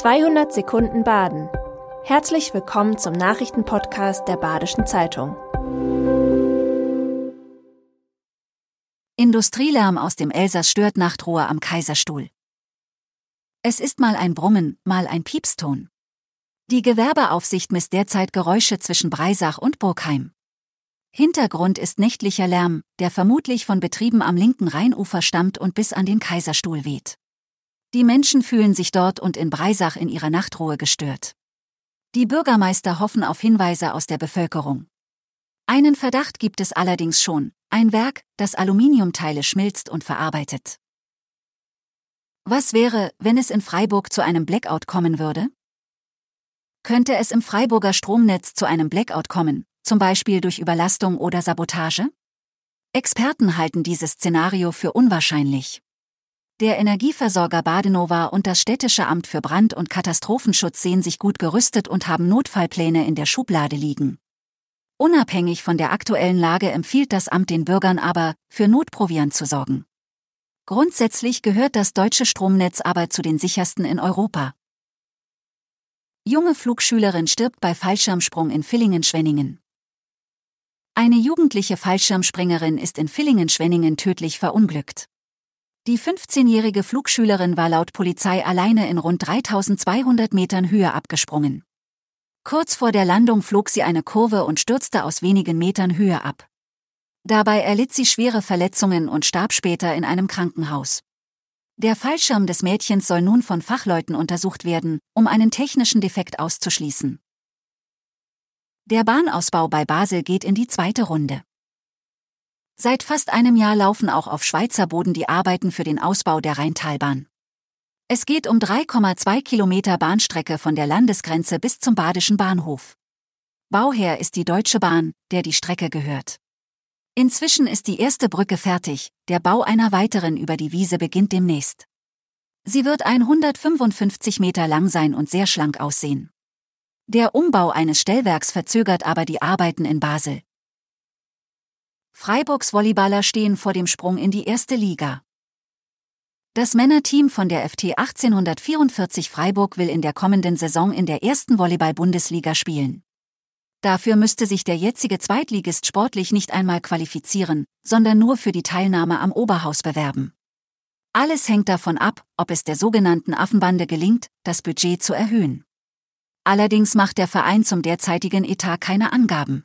200 Sekunden Baden. Herzlich willkommen zum Nachrichtenpodcast der Badischen Zeitung. Industrielärm aus dem Elsass stört Nachtruhe am Kaiserstuhl. Es ist mal ein Brummen, mal ein Piepston. Die Gewerbeaufsicht misst derzeit Geräusche zwischen Breisach und Burgheim. Hintergrund ist nächtlicher Lärm, der vermutlich von Betrieben am linken Rheinufer stammt und bis an den Kaiserstuhl weht. Die Menschen fühlen sich dort und in Breisach in ihrer Nachtruhe gestört. Die Bürgermeister hoffen auf Hinweise aus der Bevölkerung. Einen Verdacht gibt es allerdings schon, ein Werk, das Aluminiumteile schmilzt und verarbeitet. Was wäre, wenn es in Freiburg zu einem Blackout kommen würde? Könnte es im Freiburger Stromnetz zu einem Blackout kommen, zum Beispiel durch Überlastung oder Sabotage? Experten halten dieses Szenario für unwahrscheinlich. Der Energieversorger Badenova und das Städtische Amt für Brand- und Katastrophenschutz sehen sich gut gerüstet und haben Notfallpläne in der Schublade liegen. Unabhängig von der aktuellen Lage empfiehlt das Amt den Bürgern aber, für Notproviant zu sorgen. Grundsätzlich gehört das deutsche Stromnetz aber zu den sichersten in Europa. Junge Flugschülerin stirbt bei Fallschirmsprung in Villingen-Schwenningen. Eine jugendliche Fallschirmspringerin ist in Villingen-Schwenningen tödlich verunglückt. Die 15-jährige Flugschülerin war laut Polizei alleine in rund 3200 Metern Höhe abgesprungen. Kurz vor der Landung flog sie eine Kurve und stürzte aus wenigen Metern Höhe ab. Dabei erlitt sie schwere Verletzungen und starb später in einem Krankenhaus. Der Fallschirm des Mädchens soll nun von Fachleuten untersucht werden, um einen technischen Defekt auszuschließen. Der Bahnausbau bei Basel geht in die zweite Runde. Seit fast einem Jahr laufen auch auf Schweizer Boden die Arbeiten für den Ausbau der Rheintalbahn. Es geht um 3,2 Kilometer Bahnstrecke von der Landesgrenze bis zum Badischen Bahnhof. Bauherr ist die Deutsche Bahn, der die Strecke gehört. Inzwischen ist die erste Brücke fertig, der Bau einer weiteren über die Wiese beginnt demnächst. Sie wird 155 Meter lang sein und sehr schlank aussehen. Der Umbau eines Stellwerks verzögert aber die Arbeiten in Basel. Freiburgs Volleyballer stehen vor dem Sprung in die erste Liga. Das Männerteam von der FT 1844 Freiburg will in der kommenden Saison in der ersten Volleyball-Bundesliga spielen. Dafür müsste sich der jetzige Zweitligist sportlich nicht einmal qualifizieren, sondern nur für die Teilnahme am Oberhaus bewerben. Alles hängt davon ab, ob es der sogenannten Affenbande gelingt, das Budget zu erhöhen. Allerdings macht der Verein zum derzeitigen Etat keine Angaben.